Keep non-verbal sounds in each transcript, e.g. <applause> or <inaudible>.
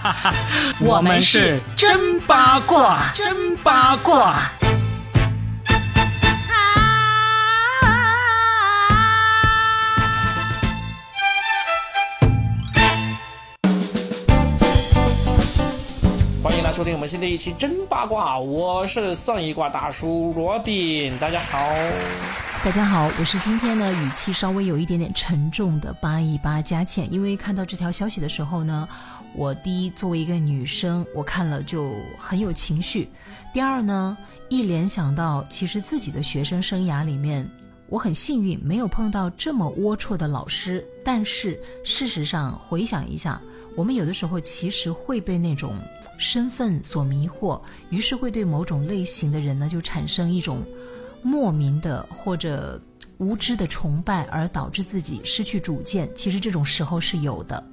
<laughs> 我们是真八卦，真八卦。欢迎来收听我们新的一期真八卦，我是算一卦大叔罗宾，大家好。大家好，我是今天呢语气稍微有一点点沉重的八一八佳倩，因为看到这条消息的时候呢，我第一作为一个女生，我看了就很有情绪；第二呢，一联想到其实自己的学生生涯里面，我很幸运没有碰到这么龌龊的老师，但是事实上回想一下，我们有的时候其实会被那种身份所迷惑，于是会对某种类型的人呢就产生一种。莫名的或者无知的崇拜，而导致自己失去主见。其实这种时候是有的。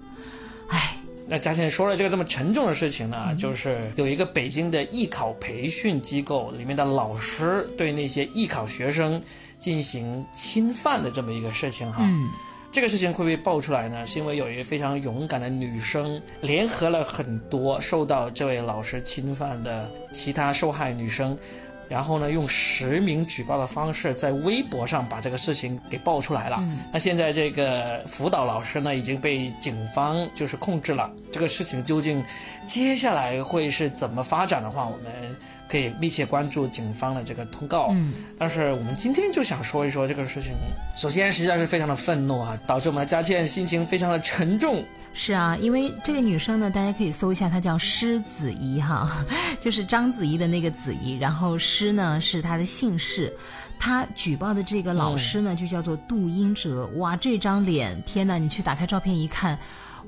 唉，那嘉倩说了这个这么沉重的事情呢，就是有一个北京的艺考培训机构里面的老师对那些艺考学生进行侵犯的这么一个事情哈。嗯，这个事情会被爆出来呢，是因为有一个非常勇敢的女生联合了很多受到这位老师侵犯的其他受害女生。然后呢，用实名举报的方式，在微博上把这个事情给爆出来了。那现在这个辅导老师呢，已经被警方就是控制了。这个事情究竟接下来会是怎么发展的话，我们。可以密切关注警方的这个通告，嗯，但是我们今天就想说一说这个事情。首先，实际上是非常的愤怒啊，导致我们的佳倩心情非常的沉重。是啊，因为这个女生呢，大家可以搜一下，她叫施子怡哈，<laughs> 就是章子怡的那个子怡，然后施呢是她的姓氏。她举报的这个老师呢，就叫做杜英哲。哇，这张脸，天哪！你去打开照片一看。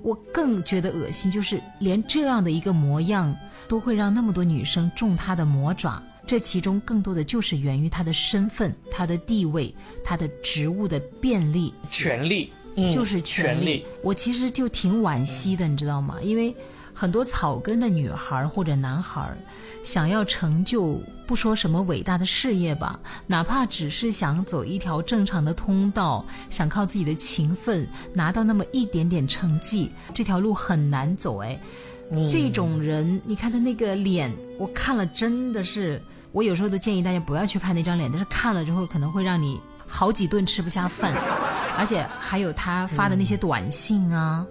我更觉得恶心，就是连这样的一个模样都会让那么多女生中他的魔爪。这其中更多的就是源于他的身份、他的地位、他的职务的便利、权利，就是权利。我其实就挺惋惜的，你知道吗？因为很多草根的女孩或者男孩。想要成就，不说什么伟大的事业吧，哪怕只是想走一条正常的通道，想靠自己的勤奋拿到那么一点点成绩，这条路很难走哎。这种人，你看他那个脸，我看了真的是，我有时候都建议大家不要去看那张脸，但是看了之后可能会让你好几顿吃不下饭，而且还有他发的那些短信啊。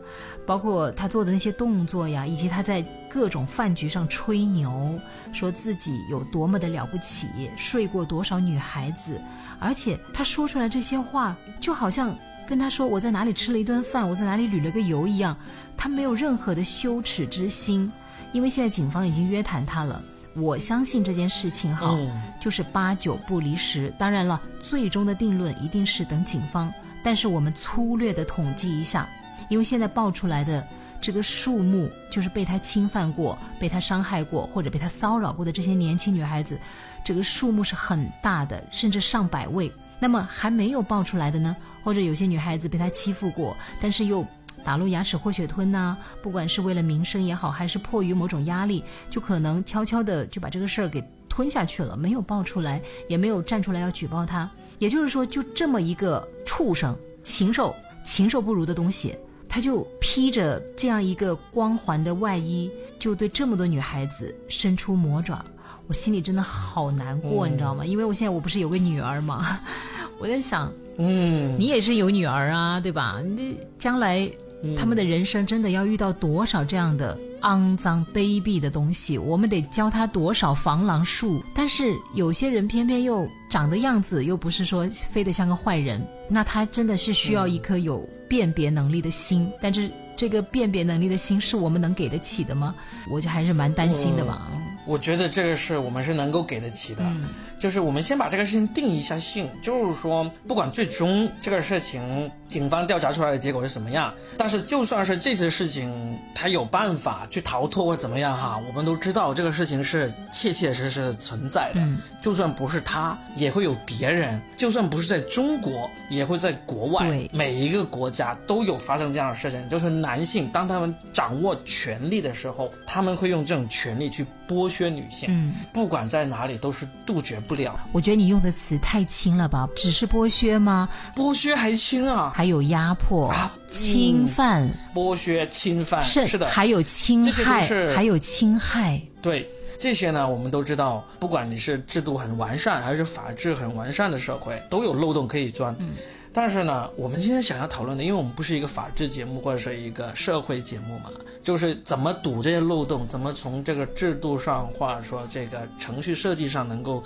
包括他做的那些动作呀，以及他在各种饭局上吹牛，说自己有多么的了不起，睡过多少女孩子，而且他说出来这些话，就好像跟他说我在哪里吃了一顿饭，我在哪里旅了个游一样，他没有任何的羞耻之心，因为现在警方已经约谈他了。我相信这件事情哈，就是八九不离十。当然了，最终的定论一定是等警方，但是我们粗略的统计一下。因为现在爆出来的这个数目，就是被他侵犯过、被他伤害过或者被他骚扰过的这些年轻女孩子，这个数目是很大的，甚至上百位。那么还没有爆出来的呢？或者有些女孩子被他欺负过，但是又打入牙齿或血吞呐？不管是为了名声也好，还是迫于某种压力，就可能悄悄的就把这个事儿给吞下去了，没有爆出来，也没有站出来要举报他。也就是说，就这么一个畜生、禽兽、禽兽不如的东西。他就披着这样一个光环的外衣，就对这么多女孩子伸出魔爪，我心里真的好难过，你知道吗？因为我现在我不是有个女儿吗？<laughs> 我在想，嗯，你也是有女儿啊，对吧？你将来他们的人生真的要遇到多少这样的肮脏卑鄙的东西？我们得教他多少防狼术？但是有些人偏偏又长的样子又不是说非得像个坏人，那他真的是需要一颗有。辨别能力的心，但是这个辨别能力的心是我们能给得起的吗？我就还是蛮担心的吧。我觉得这个是我们是能够给得起的。就是我们先把这个事情定一下性，就是说，不管最终这个事情警方调查出来的结果是什么样，但是就算是这些事情他有办法去逃脱或怎么样哈，我们都知道这个事情是切切实实存在的。就算不是他，也会有别人；就算不是在中国，也会在国外。每一个国家都有发生这样的事情，就是男性当他们掌握权力的时候，他们会用这种权力去剥削女性，嗯，不管在哪里都是杜绝不了。我觉得你用的词太轻了吧？只是剥削吗？剥削还轻啊，还有压迫、啊侵犯，剥削、侵犯，是是的，还有侵害，是还有侵害。对这些呢，我们都知道，不管你是制度很完善，还是法治很完善的社会，都有漏洞可以钻。嗯，但是呢，我们今天想要讨论的，因为我们不是一个法治节目或者是一个社会节目嘛，就是怎么堵这些漏洞，怎么从这个制度上或者说这个程序设计上能够。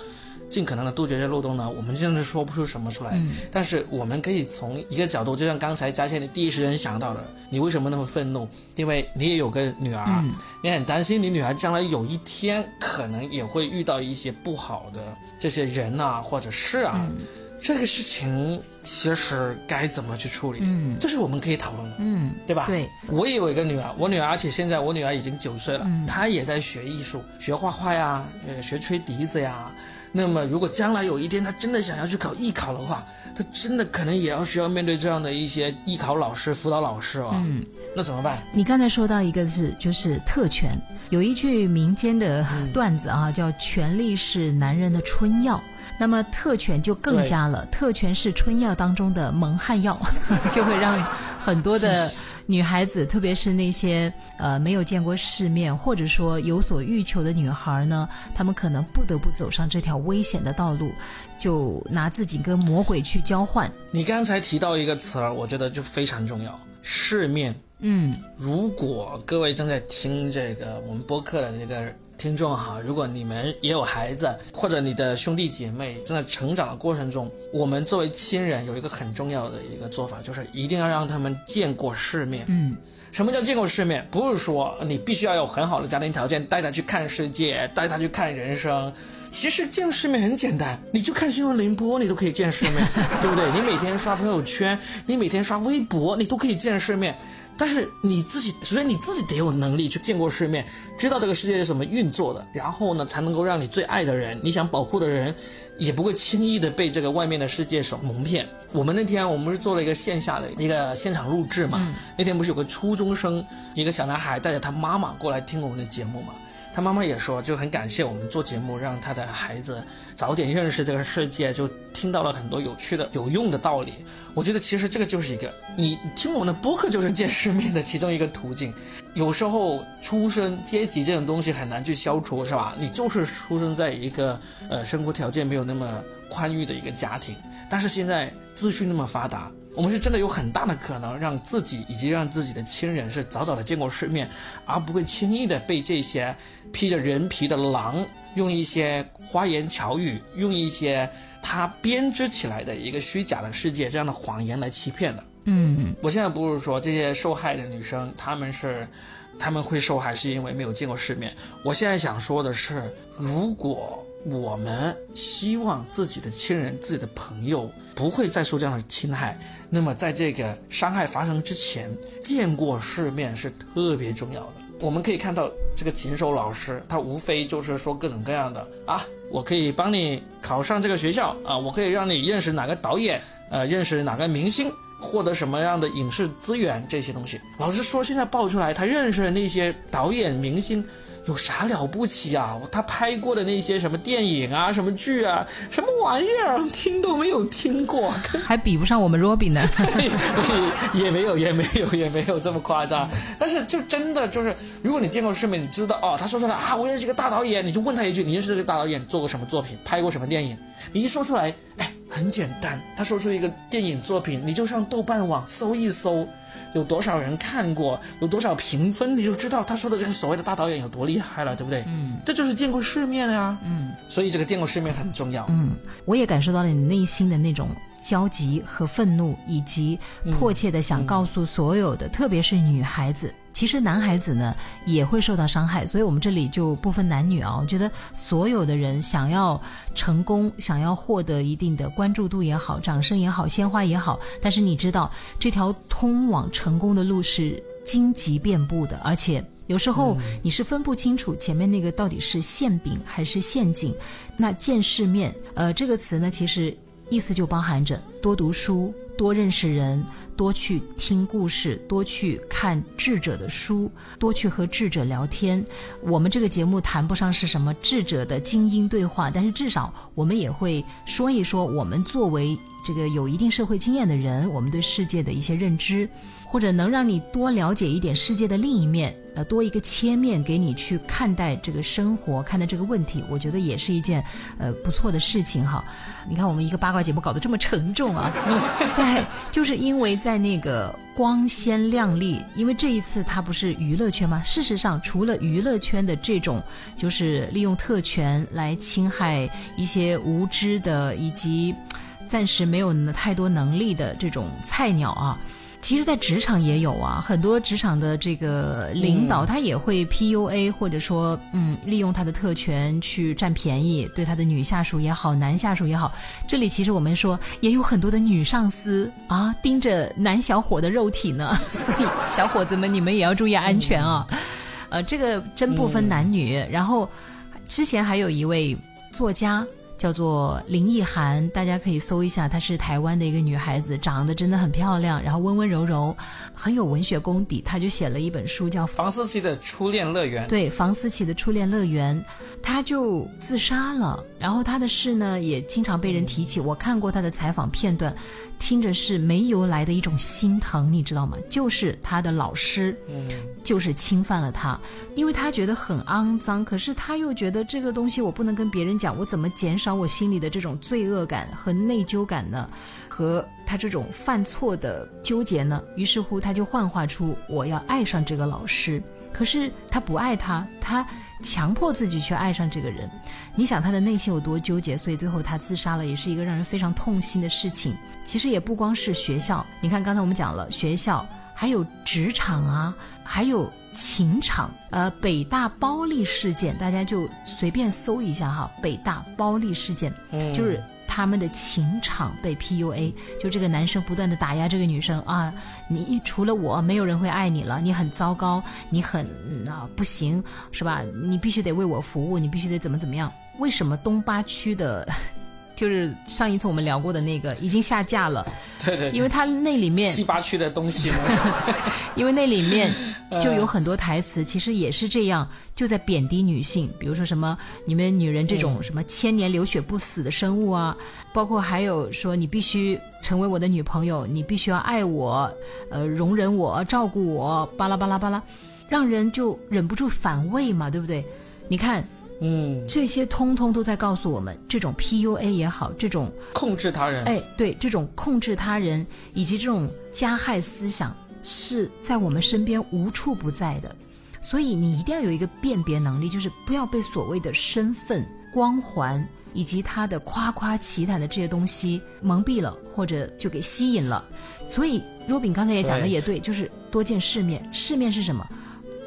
尽可能的杜绝这漏洞呢，我们真的是说不出什么出来。嗯但是我们可以从一个角度，就像刚才佳倩你第一时间想到的，你为什么那么愤怒？因为你也有个女儿，嗯你很担心你女儿将来有一天可能也会遇到一些不好的这些人啊或者是啊。嗯这个事情其实该怎么去处理？嗯这是我们可以讨论的，嗯，对吧？对，我也有一个女儿，我女儿，而且现在我女儿已经九岁了，嗯她也在学艺术，学画画呀，呃，学吹笛子呀。那么，如果将来有一天他真的想要去考艺考的话，他真的可能也要需要面对这样的一些艺考老师、辅导老师哦。嗯，那怎么办？你刚才说到一个是就是特权，有一句民间的段子啊，叫“权力是男人的春药”。那么特权就更加了，特权是春药当中的蒙汗药，<laughs> 就会让很多的 <laughs> 女孩子，特别是那些呃没有见过世面或者说有所欲求的女孩呢，她们可能不得不走上这条危险的道路，就拿自己跟魔鬼去交换。你刚才提到一个词儿，我觉得就非常重要，世面。嗯如果各位正在听这个我们播客的这个听众哈，如果你们也有孩子，或者你的兄弟姐妹正在成长的过程中，我们作为亲人有一个很重要的一个做法，就是一定要让他们见过世面。嗯什么叫见过世面？不是说你必须要有很好的家庭条件，带他去看世界，带他去看人生。其实见世面很简单，你就看新闻联播，你都可以见世面，对不对？你每天刷朋友圈，你每天刷微博，你都可以见世面。但是你自己，首先你自己得有能力去见过世面，知道这个世界是怎么运作的，然后呢，才能够让你最爱的人，你想保护的人，也不会轻易的被这个外面的世界所蒙骗。我们那天我们是做了一个线下的一个现场录制嘛，那天不是有个初中生，一个小男孩带着他妈妈过来听我们的节目嘛，他妈妈也说，就很感谢我们做节目，让他的孩子早点认识这个世界，就听到了很多有趣的、有用的道理。我觉得其实这个就是一个，你听我们的播客就是见世面的其中一个途径。有时候出身阶级这种东西很难去消除，是吧？你就是出生在一个呃生活条件没有那么宽裕的一个家庭，但是现在资讯那么发达，我们是真的有很大的可能让自己以及让自己的亲人是早早的见过世面，而不会轻易的被这些披着人皮的狼用一些花言巧语，用一些他编织起来的一个虚假的世界这样的谎言来欺骗的。嗯我现在不是说这些受害的女生，她们是，她们会受害是因为没有见过世面。我现在想说的是，如果我们希望自己的亲人、自己的朋友不会再受这样的侵害，那么在这个伤害发生之前，见过世面是特别重要的。我们可以看到，这个禽兽老师，他无非就是说各种各样的啊，我可以帮你考上这个学校啊，我可以让你认识哪个导演，呃，认识哪个明星，获得什么样的影视资源这些东西。老实说，现在爆出来他认识的那些导演明星。有啥了不起啊？他拍过的那些什么电影啊、什么剧啊、什么玩意儿，听都没有听过，还比不上我们 Robin 呢。<laughs> 也没有，也没有，也没有这么夸张。但是就真的就是，如果你见过世面，你知道哦，他说出来啊，我认识一个大导演，你就问他一句，你认识这个大导演做过什么作品，拍过什么电影？你一说出来，哎，很简单，他说出一个电影作品，你就上豆瓣网搜一搜，有多少人看过，有多少评分，你就知道他说的这个所谓的大导演有多厉害了，对不对？嗯，这就是见过世面呀。嗯，所以这个见过世面很重要。嗯，我也感受到了你内心的那种焦急和愤怒，以及迫切的想告诉所有的，特别是女孩子。其实男孩子呢也会受到伤害，所以我们这里就不分男女啊。我觉得所有的人想要成功，想要获得一定的关注度也好、掌声也好、鲜花也好，但是你知道这条通往成功的路是荆棘遍布的，而且。有时候你是分不清楚前面那个到底是馅饼还是陷阱。那见世面，呃，这个词呢，其实意思就包含着多读书、多认识人，多去听故事，多去看智者的书，多去和智者聊天。我们这个节目谈不上是什么智者的精英对话，但是至少我们也会说一说我们作为这个有一定社会经验的人，我们对世界的一些认知，或者能让你多了解一点世界的另一面。呃，多一个切面给你去看待这个生活，看待这个问题，我觉得也是一件呃不错的事情哈。你看我们一个八卦节目搞得这么沉重啊，<laughs> 在就是因为在那个光鲜亮丽，因为这一次它不是娱乐圈吗？事实上，除了娱乐圈的这种就是利用特权来侵害一些无知的以及暂时没有太多能力的这种菜鸟啊。其实，在职场也有啊，很多职场的这个领导，他也会 PUA，或者说，嗯，利用他的特权去占便宜，对他的女下属也好，男下属也好。这里其实我们说，也有很多的女上司啊，盯着男小伙的肉体呢。<laughs> 所以，小伙子们，你们也要注意安全啊。呃，这个真不分男女。然后，之前还有一位作家。叫做林奕涵，大家可以搜一下，她是台湾的一个女孩子，长得真的很漂亮，然后温温柔柔，很有文学功底。她就写了一本书，叫《房思琪的初恋乐园》。对，房思琪的初恋乐园，她就自杀了。然后她的事呢，也经常被人提起。我看过她的采访片段。听着是没由来的一种心疼，你知道吗？就是她的老师，就是侵犯了他，因为他觉得很肮脏，可是他又觉得这个东西我不能跟别人讲，我怎么减少我心里的这种罪恶感和内疚感呢？和他这种犯错的纠结呢？于是乎，他就幻化出我要爱上这个老师，可是他不爱他，他。强迫自己去爱上这个人，你想他的内心有多纠结，所以最后他自杀了，也是一个让人非常痛心的事情。其实也不光是学校，你看刚才我们讲了学校，还有职场啊，还有情场。呃，北大包丽事件，大家就随便搜一下哈，北大包丽事件，就是。他们的情场被 PUA，就这个男生不断的打压这个女生啊，你除了我没有人会爱你了，你很糟糕，你很啊不行是吧？你必须得为我服务，你必须得怎么怎么样？为什么东八区的，<laughs> 就是上一次我们聊过的那个已经下架了？对对，因为他那里面西八区的东西，<laughs> 因为那里面 <laughs> 就有很多台词，其实也是这样，就在贬低女性，比如说什么你们女人这种什么千年流血不死的生物啊，包括还有说你必须成为我的女朋友，你必须要爱我，呃，容忍我，照顾我，巴拉巴拉巴拉，让人就忍不住反胃嘛，对不对？你看。嗯，这些通通都在告诉我们，这种 PUA 也好，这种控制他人，哎，对，这种控制他人以及这种加害思想是在我们身边无处不在的。所以你一定要有一个辨别能力，就是不要被所谓的身份、光环以及他的夸夸其谈的这些东西蒙蔽了，或者就给吸引了。所以若饼刚才也讲的也对，就是多见世面。世面是什么？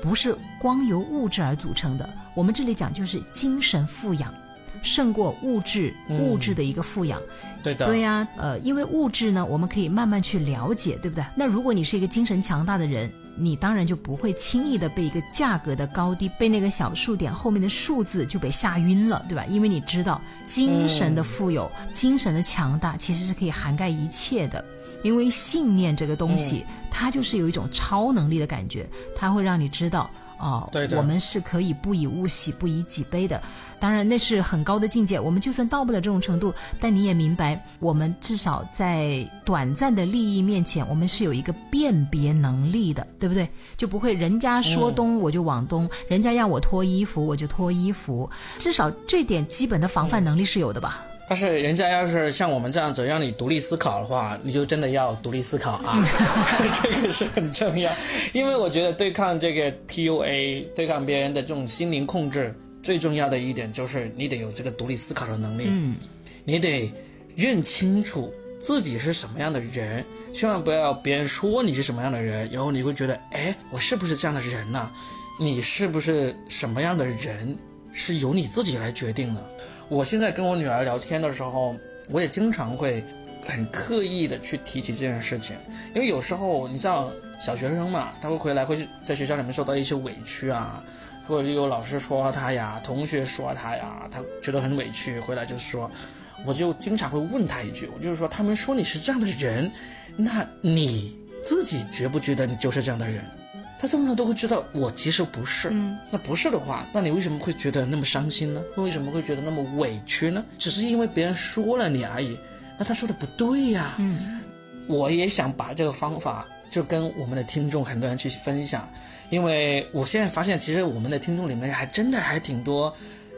不是光由物质而组成的，我们这里讲就是精神富养，胜过物质物质的一个富养。对的，对呀，呃，因为物质呢，我们可以慢慢去了解，对不对？那如果你是一个精神强大的人，你当然就不会轻易的被一个价格的高低，被那个小数点后面的数字就被吓晕了，对吧？因为你知道，精神的富有、精神的强大，其实是可以涵盖一切的。因为信念这个东西，它就是有一种超能力的感觉，它会让你知道，哦，我们是可以不以物喜，不以己悲的。当然，那是很高的境界。我们就算到不了这种程度，但你也明白，我们至少在短暂的利益面前，我们是有一个辨别能力的，对不对？就不会人家说东我就往东，人家让我脱衣服我就脱衣服。至少这点基本的防范能力是有的吧。但是人家要是像我们这样子让你独立思考的话，你就真的要独立思考啊，<laughs> 这个是很重要。因为我觉得对抗这个 PUA，对抗别人的这种心灵控制，最重要的一点就是你得有这个独立思考的能力。嗯，你得认清楚自己是什么样的人，千万不要别人说你是什么样的人，然后你会觉得，哎，我是不是这样的人呢？你是不是什么样的人，是由你自己来决定的。我现在跟我女儿聊天的时候，我也经常会很刻意的去提起这件事情，因为有时候你像小学生嘛，他会回来会在学校里面受到一些委屈啊，或者有老师说他呀，同学说他呀，他觉得很委屈，回来就说，我就经常会问他一句，我就是说，他们说你是这样的人，那你自己觉不觉得你就是这样的人？他通常都会知道我其实不是。嗯，那不是的话，那你为什么会觉得那么伤心呢？为什么会觉得那么委屈呢？只是因为别人说了你而已。那他说的不对呀。嗯，我也想把这个方法就跟我们的听众很多人去分享，因为我现在发现，其实我们的听众里面还真的还挺多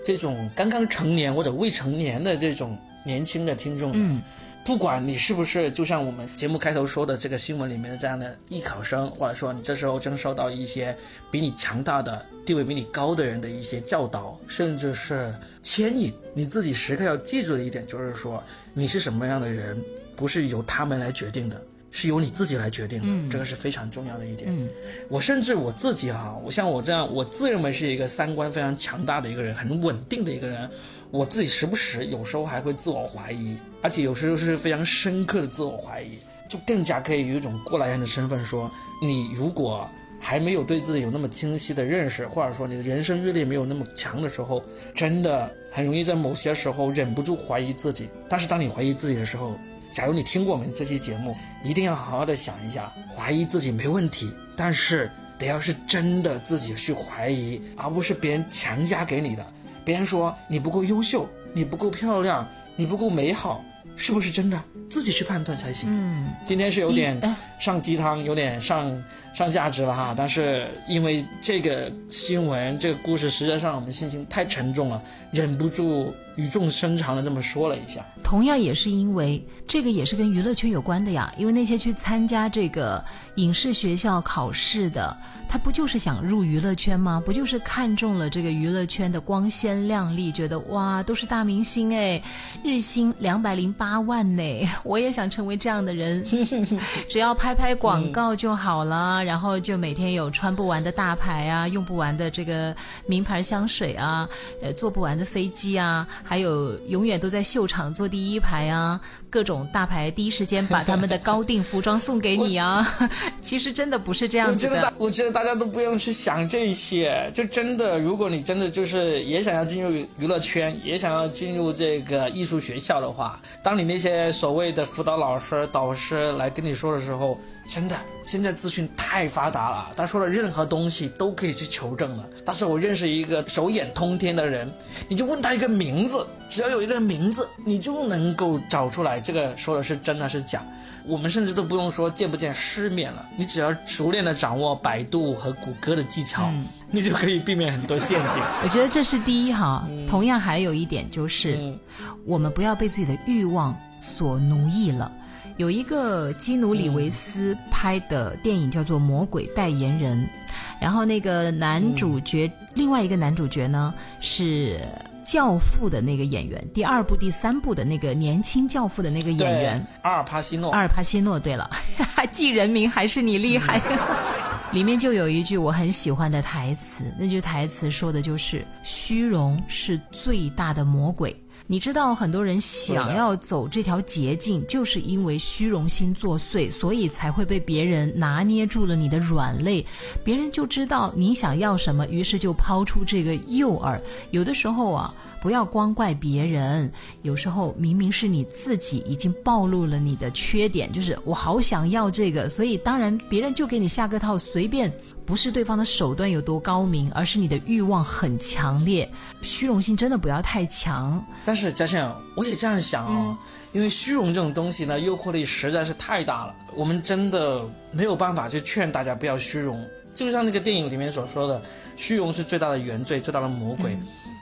这种刚刚成年或者未成年的这种年轻的听众。嗯。不管你是不是就像我们节目开头说的这个新闻里面的这样的艺考生，或者说你这时候正受到一些比你强大的地位比你高的人的一些教导，甚至是牵引，你自己时刻要记住的一点就是说，你是什么样的人，不是由他们来决定的，是由你自己来决定的，这个是非常重要的一点。我甚至我自己哈，我像我这样，我自认为是一个三观非常强大的一个人，很稳定的一个人。我自己时不时有时候还会自我怀疑，而且有时候是非常深刻的自我怀疑，就更加可以有一种过来人的身份说，你如果还没有对自己有那么清晰的认识，或者说你的人生阅历没有那么强的时候，真的很容易在某些时候忍不住怀疑自己。但是当你怀疑自己的时候，假如你听过我们这期节目，一定要好好的想一下，怀疑自己没问题，但是得要是真的自己去怀疑，而不是别人强加给你的。别人说你不够优秀，你不够漂亮，你不够美好，是不是真的？自己去判断才行。嗯，今天是有点上鸡汤，有点上上价值了哈。但是因为这个新闻、这个故事，实在上我们心情太沉重了，忍不住语重心长的这么说了一下。同样也是因为这个也是跟娱乐圈有关的呀。因为那些去参加这个影视学校考试的。他不就是想入娱乐圈吗？不就是看中了这个娱乐圈的光鲜亮丽，觉得哇都是大明星哎，日薪两百零八万呢，<laughs> 我也想成为这样的人，<laughs> 只要拍拍广告就好了，然后就每天有穿不完的大牌啊，用不完的这个名牌香水啊，呃坐不完的飞机啊，还有永远都在秀场坐第一排啊，各种大牌第一时间把他们的高定服装送给你啊，<laughs> <laughs> 其实真的不是这样子的，我觉得大家都不用去想这些，就真的，如果你真的就是也想要进入娱乐圈，也想要进入这个艺术学校的话，当你那些所谓的辅导老师、导师来跟你说的时候，真的，现在资讯太发达了，他说的任何东西都可以去求证了。但是我认识一个手眼通天的人，你就问他一个名字，只要有一个名字，你就能够找出来这个说的是真的是假。我们甚至都不用说见不见世面了，你只要熟练的掌握百度和谷歌的技巧，你就可以避免很多陷阱。我觉得这是第一哈。同样还有一点就是，我们不要被自己的欲望所奴役了。有一个基努里维斯拍的电影叫做《魔鬼代言人》，然后那个男主角，另外一个男主角呢是。教父的那个演员，第二部、第三部的那个年轻教父的那个演员，阿尔帕西诺。阿尔帕西诺，对了，<laughs> 记人名还是你厉害。里面就有一句我很喜欢的台词，那句台词说的就是“虚荣是最大的魔鬼”。你知道很多人想要走这条捷径，就是因为虚荣心作祟，所以才会被别人拿捏住了你的软肋，别人就知道你想要什么，于是就抛出这个诱饵。有的时候啊，不要光怪别人，有时候明明是你自己已经暴露了你的缺点，就是我好想要这个，所以当然别人就给你下个套，随便。不是对方的手段有多高明，而是你的欲望很强烈，虚荣心真的不要太强。但是嘉庆，我也这样想啊，因为虚荣这种东西呢，诱惑力实在是太大了，我们真的没有办法去劝大家不要虚荣。就像那个电影里面所说的，虚荣是最大的原罪，最大的魔鬼，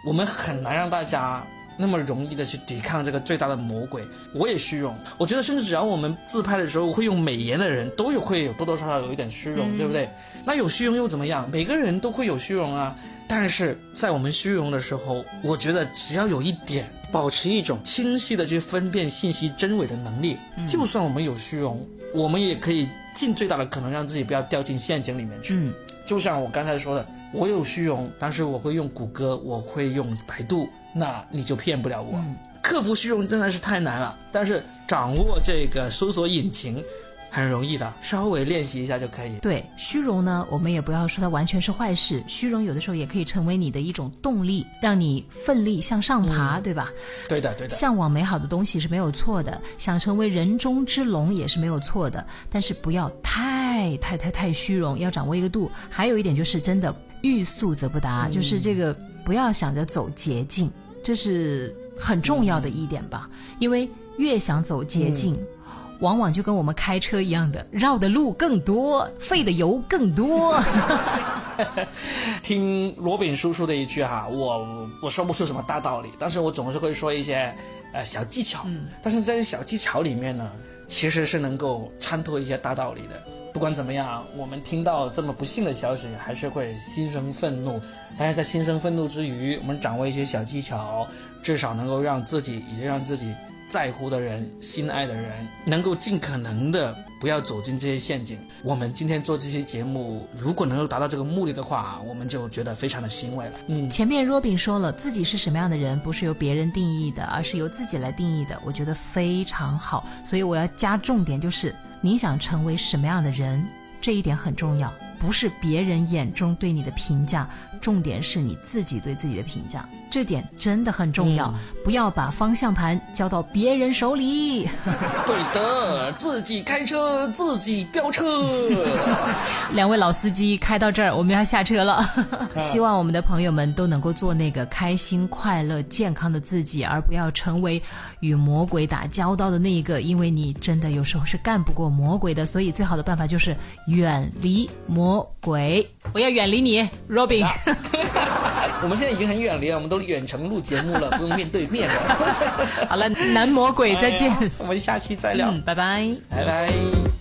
我们很难让大家。那么容易的去抵抗这个最大的魔鬼，我也虚荣。我觉得，甚至只要我们自拍的时候会用美颜的人，都有会有多多少少有一点虚荣，对不对？那有虚荣又怎么样？每个人都会有虚荣啊。但是在我们虚荣的时候，我觉得只要有一点，保持一种清晰的去分辨信息真伪的能力，就算我们有虚荣，我们也可以尽最大的可能让自己不要掉进陷阱里面去。嗯，就像我刚才说的，我有虚荣，但是我会用谷歌，我会用百度。那你就骗不了我。克服虚荣真的是太难了，但是掌握这个搜索引擎，很容易的，稍微练习一下就可以。对，虚荣呢，我们也不要说它完全是坏事。虚荣有的时候也可以成为你的一种动力，让你奋力向上爬，对吧？对的，对的。向往美好的东西是没有错的，想成为人中之龙也是没有错的，但是不要太太太太虚荣，要掌握一个度。还有一点就是真的欲速则不达，就是这个不要想着走捷径，这是很重要的一点吧。因为越想走捷径。往往就跟我们开车一样的，绕的路更多，费的油更多。<laughs> 听罗炳叔叔的一句哈，我我说不出什么大道理，但是我总是会说一些呃小技巧。嗯，但是在小技巧里面呢，其实是能够参透一些大道理的。不管怎么样，我们听到这么不幸的消息，还是会心生愤怒。但是在心生愤怒之余，我们掌握一些小技巧，至少能够让自己以及让自己。在乎的人、心爱的人，能够尽可能的不要走进这些陷阱。我们今天做这些节目，如果能够达到这个目的的话，我们就觉得非常的欣慰了。嗯，前面 Robin 说了，自己是什么样的人，不是由别人定义的，而是由自己来定义的。我觉得非常好，所以我要加重点，就是你想成为什么样的人，这一点很重要，不是别人眼中对你的评价，重点是你自己对自己的评价。这点真的很重要，不要把方向盘交到别人手里。<laughs> 对的，自己开车，自己飙车。<laughs> 两位老司机开到这儿，我们要下车了。<laughs> 希望我们的朋友们都能够做那个开心、快乐、健康的自己，而不要成为与魔鬼打交道的那一个。因为你真的有时候是干不过魔鬼的，所以最好的办法就是远离魔鬼。我要远离你，Robin。我们现在已经很远离了，我们都远程录节目了，<laughs> 不用面对面了。好了，男魔鬼再见，我们下期再聊，拜拜，拜拜。